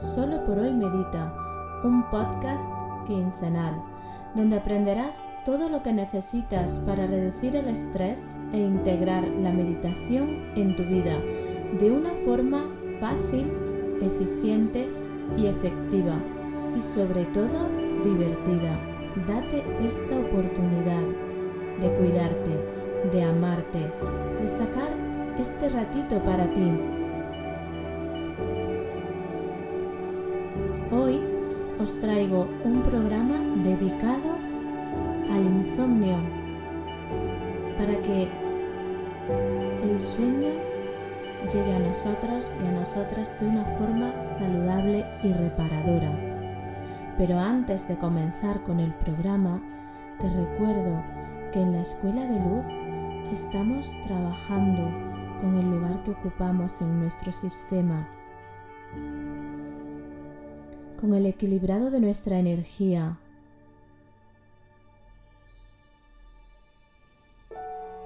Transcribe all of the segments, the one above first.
Solo por hoy Medita, un podcast quincenal, donde aprenderás todo lo que necesitas para reducir el estrés e integrar la meditación en tu vida de una forma fácil, eficiente y efectiva y sobre todo divertida. Date esta oportunidad de cuidarte, de amarte, de sacar este ratito para ti os traigo un programa dedicado al insomnio para que el sueño llegue a nosotros y a nosotras de una forma saludable y reparadora. Pero antes de comenzar con el programa, te recuerdo que en la Escuela de Luz estamos trabajando con el lugar que ocupamos en nuestro sistema con el equilibrado de nuestra energía.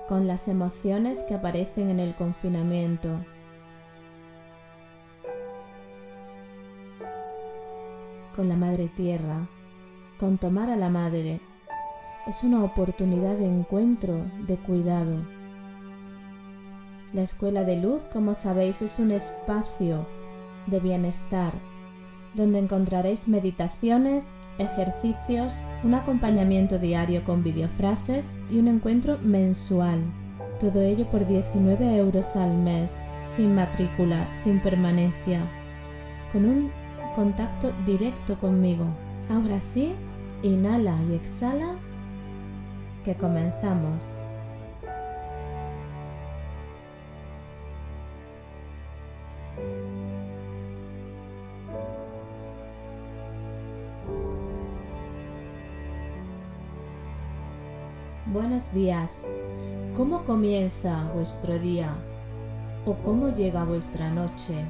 con las emociones que aparecen en el confinamiento. con la Madre Tierra, con tomar a la Madre. Es una oportunidad de encuentro, de cuidado. La Escuela de Luz, como sabéis, es un espacio de bienestar, donde encontraréis meditaciones, ejercicios, un acompañamiento diario con videofrases y un encuentro mensual. Todo ello por 19 euros al mes, sin matrícula, sin permanencia, con un contacto directo conmigo. Ahora sí, inhala y exhala, que comenzamos. Buenos días. ¿Cómo comienza vuestro día? ¿O cómo llega vuestra noche?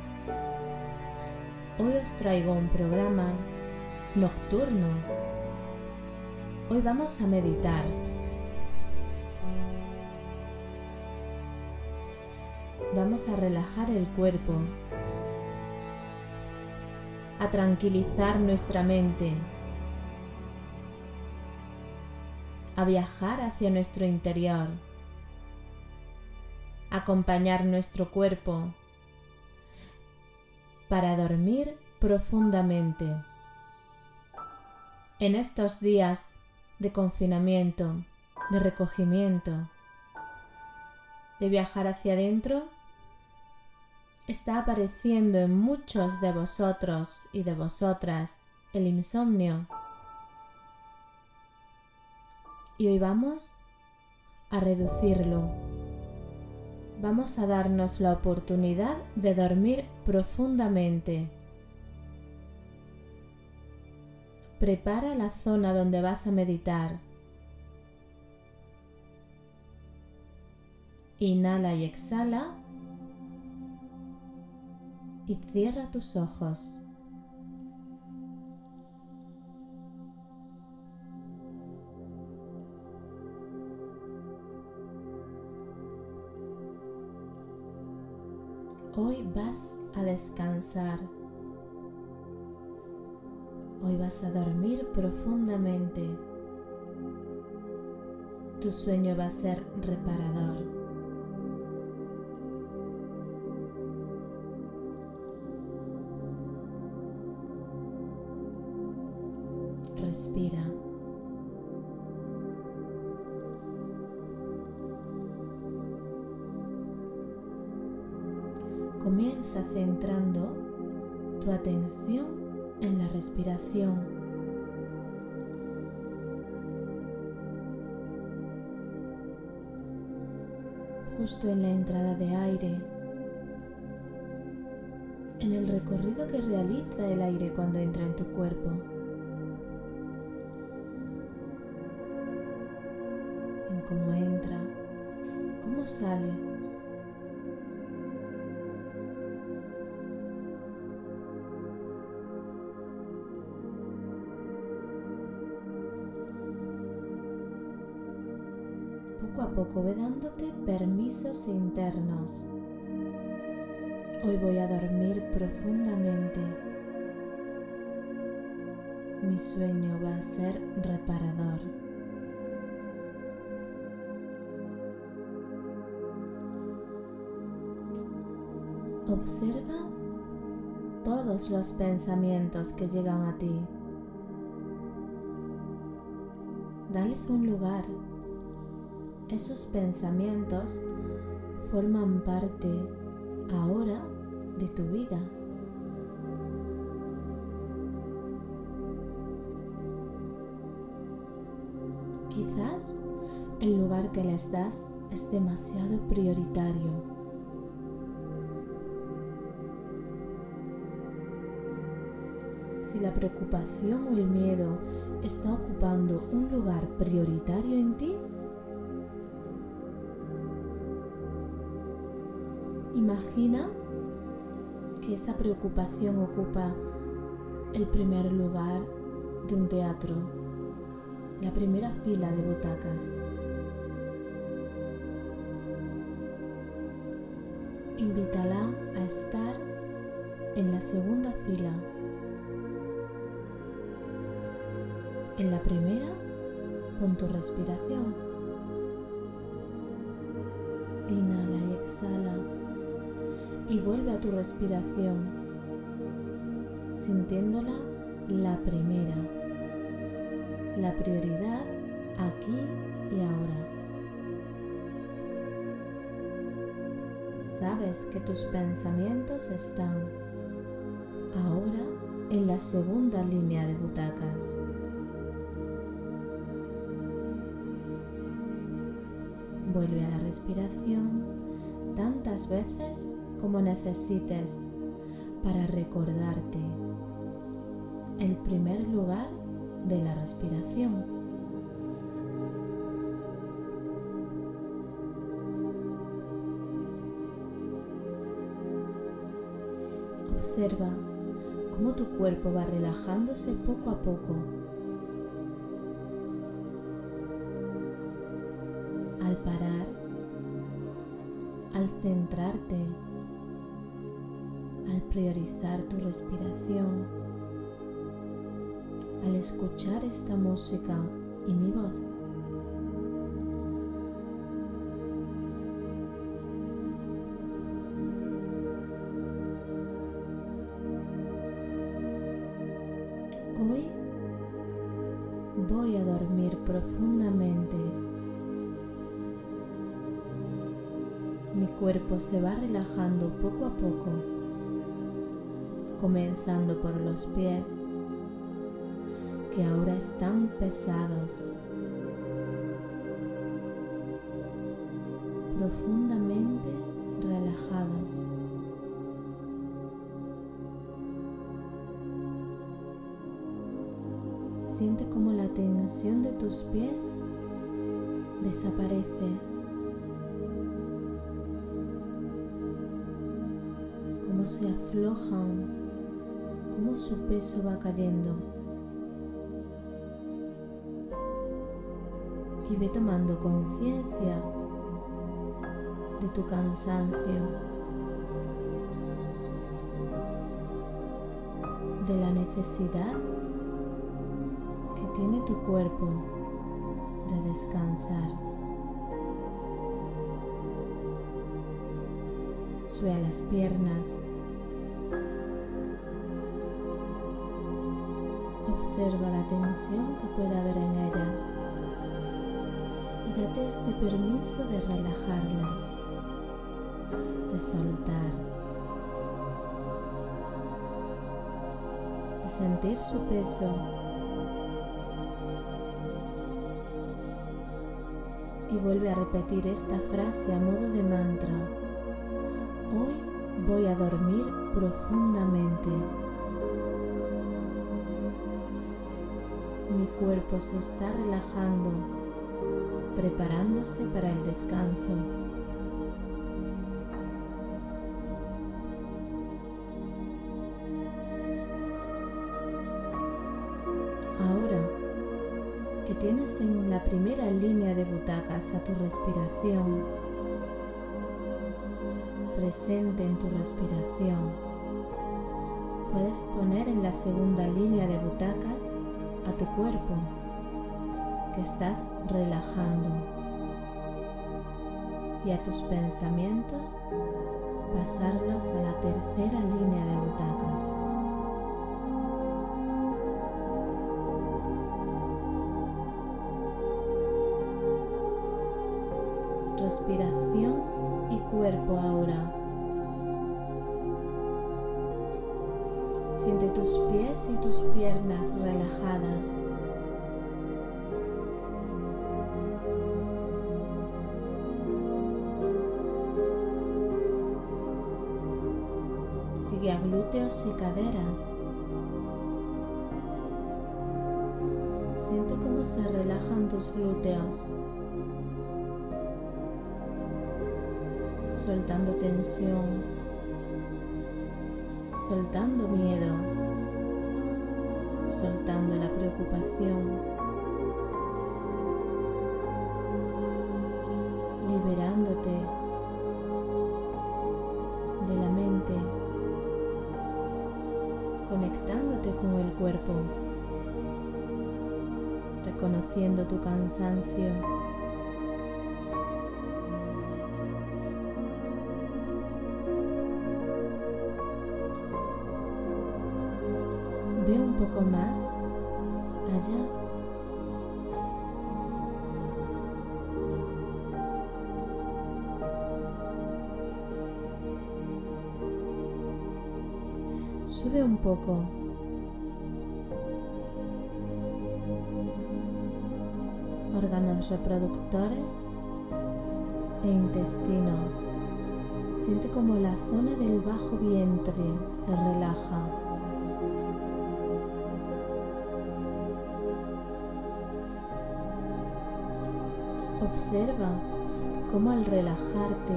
Hoy os traigo un programa nocturno. Hoy vamos a meditar. Vamos a relajar el cuerpo, a tranquilizar nuestra mente a viajar hacia nuestro interior, acompañar nuestro cuerpo para dormir profundamente. En estos días de confinamiento, de recogimiento, de viajar hacia adentro, está apareciendo en muchos de vosotros y de vosotras el insomnio y hoy vamos a reducirlo. Vamos a darnos la oportunidad de dormir profundamente. Prepara la zona donde vas a meditar. Inhala y exhala y cierra tus ojos. Hoy vas a descansar. Hoy vas a dormir profundamente. Tu sueño va a ser reparador. Realiza el aire cuando entra en tu cuerpo. En cómo entra, cómo sale. Poco a poco ve dándote permisos internos Hoy voy a dormir profundamente. Mi sueño va a ser reparador. Observa todos los pensamientos que llegan a ti. Dales un lugar. Esos pensamientos forman parte ahora de tu vida. Quizás el lugar que les das es demasiado prioritario. Si la preocupación o el miedo está ocupando un lugar prioritario en ti, Imagina que esa preocupación ocupa el primer lugar de un teatro, la primera fila de butacas. Invítala a estar en la segunda fila. En la primera, pon tu respiración. Inhala y exhala y vuelve a tu respiración, sintiéndola la primera, la prioridad aquí y ahora. Sabes que tus pensamientos están ahora en la segunda línea de butacas. Vuelve a la respiración tantas veces como necesites para recordarte el primer lugar de la respiración. Observa cómo tu cuerpo va relajándose poco a poco. Priorizar tu respiración, al escuchar esta música y mi voz. Hoy voy a dormir profundamente. Mi cuerpo se va relajando poco a poco comenzando por los pies que ahora están pesados, profundamente relajados. Siente como la tensión de tus pies desaparece. Como se aflojan su peso va cayendo. Y ve tomando conciencia de tu cansancio, de la necesidad que tiene tu cuerpo de descansar. Sube a las piernas Observa la tensión que puede haber en ellas y date este permiso de relajarlas, de soltar, de sentir su peso y vuelve a repetir esta frase a modo de mantra. Hoy voy a dormir profundamente. Cuerpo se está relajando, preparándose para el descanso. Ahora que tienes en la primera línea de butacas a tu respiración, presente en tu respiración, puedes poner en la segunda línea de butacas a tu cuerpo que estás relajando y a tus pensamientos pasarlos a la tercera línea de butacas. Respiración y cuerpo ahora. Siente tus pies y tus piernas relajadas. Sigue a glúteos y caderas. Siente cómo se relajan tus glúteos. Soltando tensión soltando miedo, soltando la preocupación, liberándote de la mente, conectándote con el cuerpo, reconociendo tu cansancio. Ve un poco más allá. Sube un poco. Órganos reproductores e intestino. Siente como la zona del bajo vientre se relaja. Observa cómo al relajarte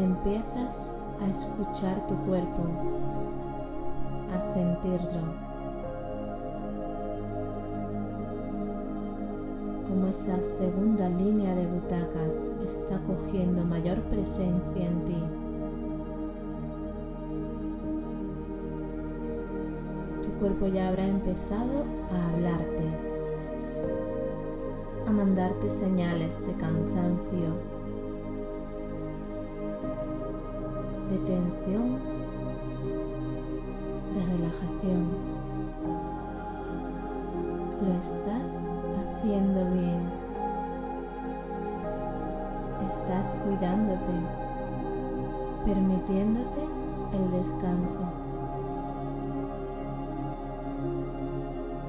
empiezas a escuchar tu cuerpo, a sentirlo. Como esa segunda línea de butacas está cogiendo mayor presencia en ti. Tu cuerpo ya habrá empezado a hablarte mandarte señales de cansancio, de tensión, de relajación. Lo estás haciendo bien. Estás cuidándote, permitiéndote el descanso.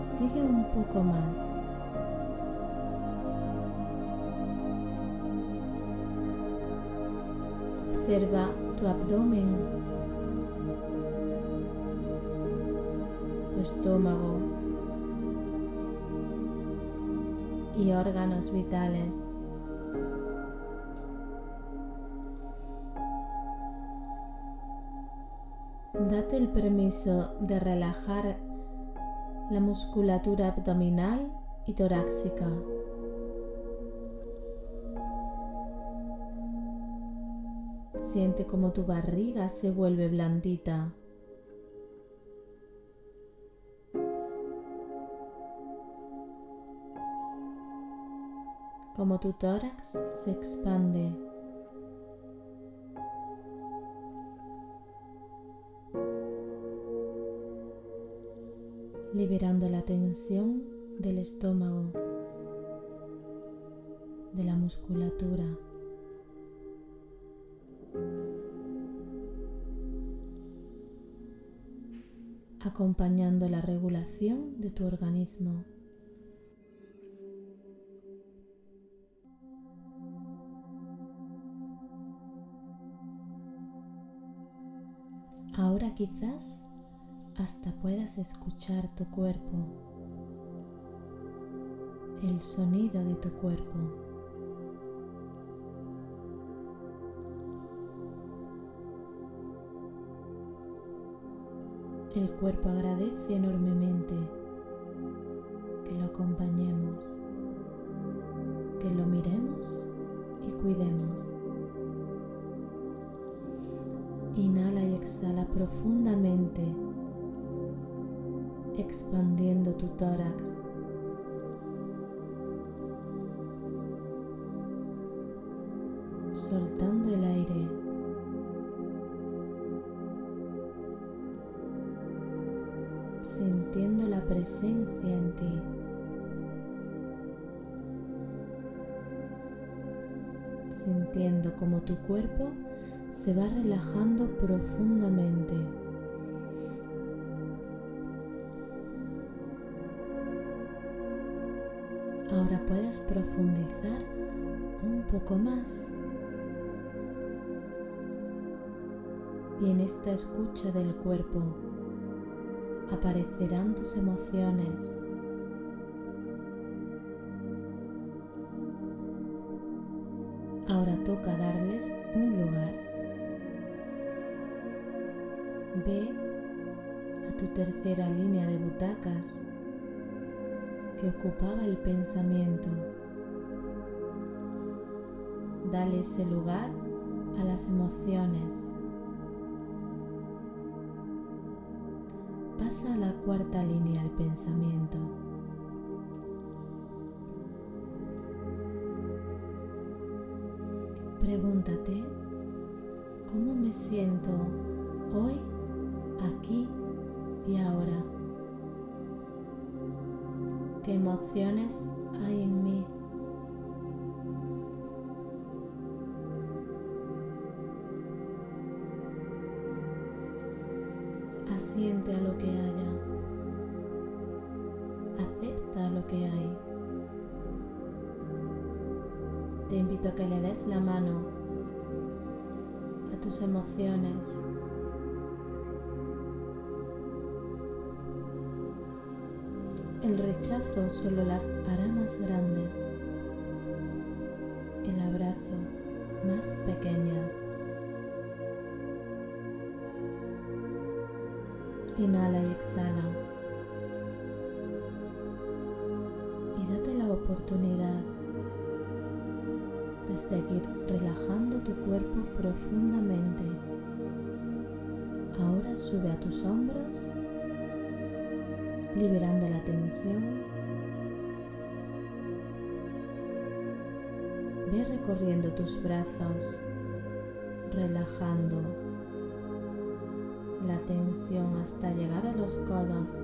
Sigue un poco más. Observa tu abdomen, tu estómago y órganos vitales. Date el permiso de relajar la musculatura abdominal y torácica. Siente como tu barriga se vuelve blandita. Como tu tórax se expande. liberando la tensión del estómago, de la musculatura. Acompañando la regulación de tu organismo. Ahora quizás hasta puedas escuchar tu cuerpo, el sonido de tu cuerpo. El cuerpo agradece enormemente que lo acompañemos, que lo miremos y cuidemos. Inhala y exhala profundamente, expandiendo tu tórax. Como tu cuerpo se va relajando profundamente. Ahora puedes profundizar un poco más. Y en esta escucha del cuerpo aparecerán tus emociones. Ahora toca darles un lugar. Ve a tu tercera línea de butacas que ocupaba el pensamiento. Dale ese lugar a las emociones. Pasa a la cuarta línea al pensamiento. Pregúntate, ¿cómo me siento hoy aquí y ahora. ¿Qué emociones hay en mí? Asiente a lo que haya. Acepta lo que hay. Te invito a que le des la mano a tus emociones El rechazo solo las hará más grandes, el abrazo más pequeñas. Inhala y exhala. Y date la oportunidad seguir relajando tu cuerpo profundamente. Ahora sube a tus hombros liberando la tensión. Ve recorriendo tus brazos, relajando la tensión hasta llegar a los codos.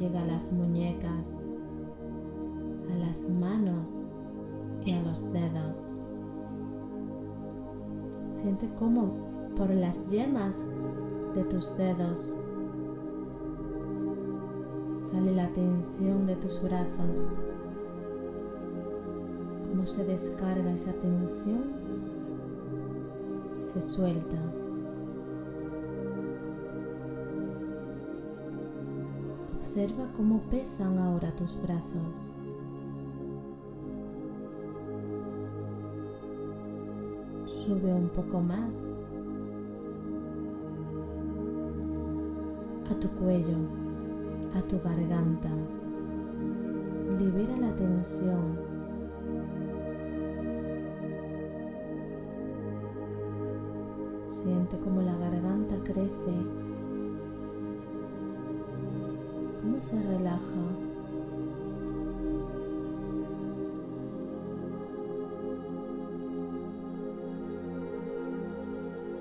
Llega a las muñecas, a las manos y a los dedos. Siente cómo por las yemas de tus dedos. Sale la tensión de tus brazos. Cómo se descarga esa tensión. Se suelta. Observa cómo pesan ahora tus brazos. Sube un poco más a tu cuello, a tu garganta. Libera la tensión. Siente como la garganta crece, se relaja.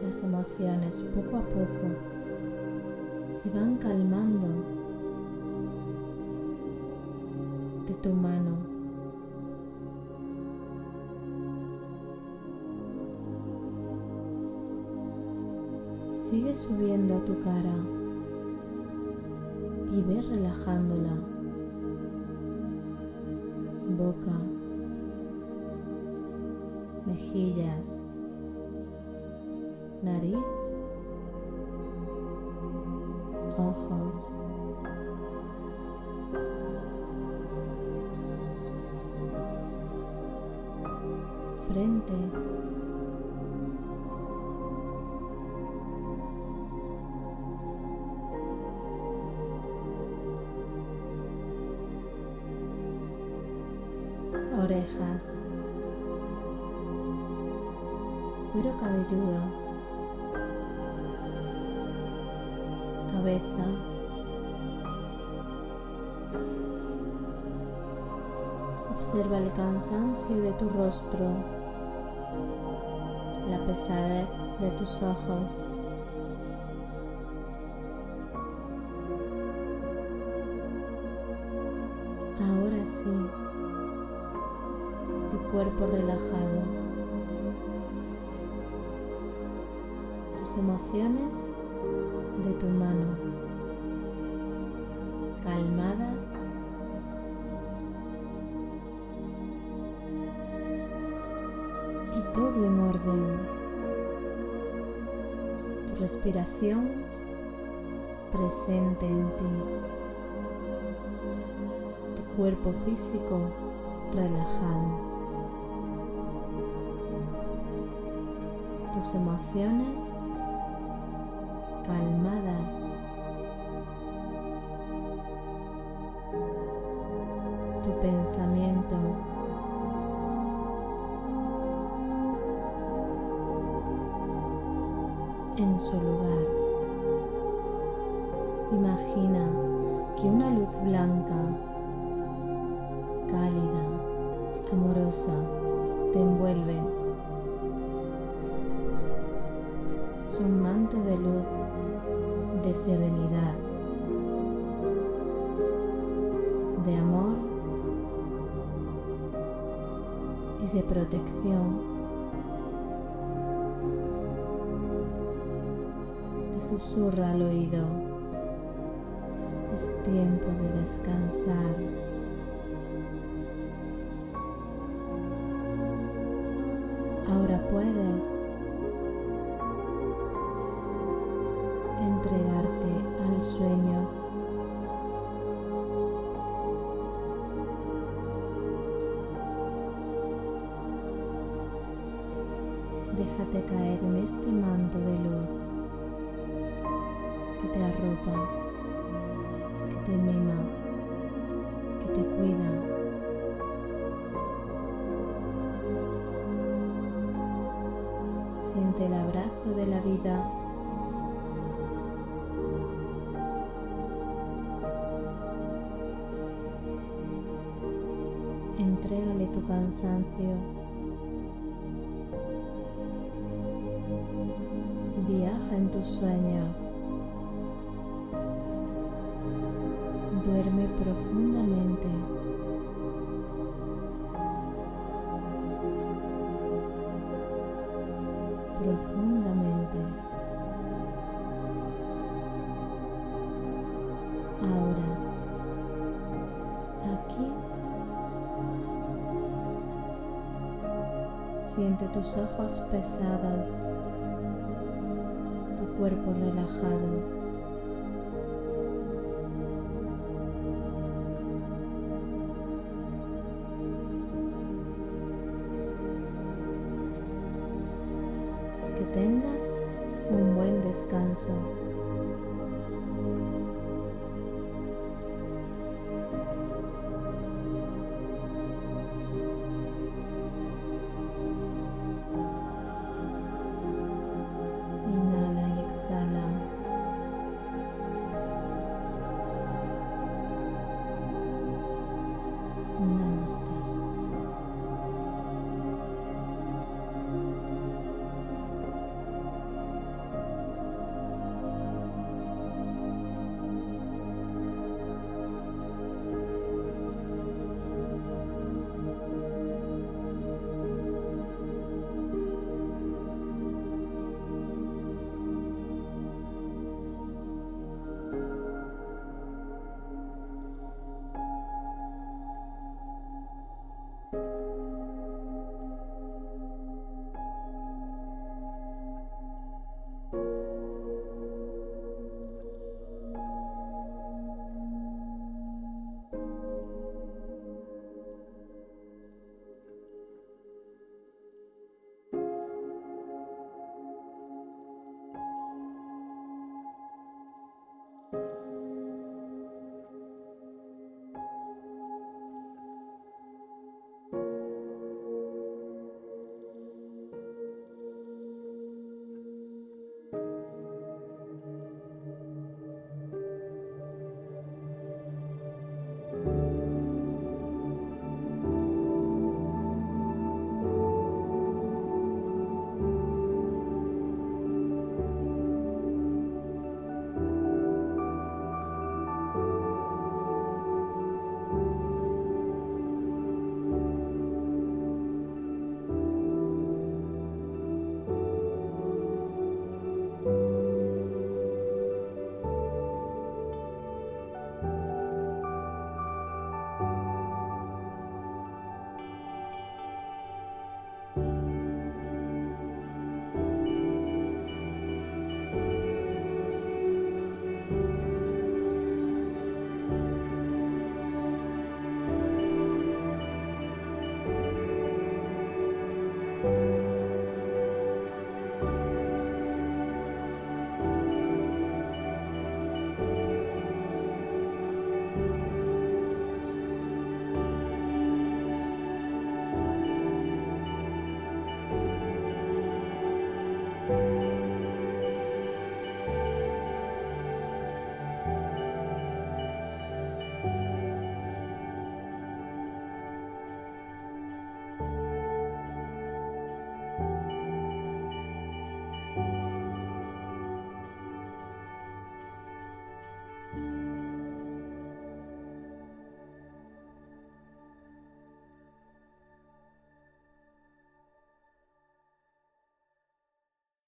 Las emociones poco a poco se van calmando de tu mano. Sigue subiendo a tu cara y ve relajándola. Boca, mejillas, nariz, ojos. Orejas, cuero cabelludo, cabeza, Observa el cansancio de tu rostro, la pesadez de tus ojos. Relajado, tus emociones de tu mano, calmadas y todo en orden. Tu respiración presente en ti. Tu cuerpo físico relajado. Tus emociones calmadas. Tu pensamiento en su lugar. Imagina que una luz blanca, cálida, amorosa, te envuelve. Manto de serenidad, de amor y de protección. susurra al oído. Es tiempo de descansar. Ahora puedes sueño. Déjate caer en este manto de luz que te arropa, que te mima, que te cuida. Siente el abrazo de la vida. Tu cansancio. Viaja en tus sueños. Duerme profundamente. Tus ojos pesados, tu cuerpo relajado. tengas un buen descanso.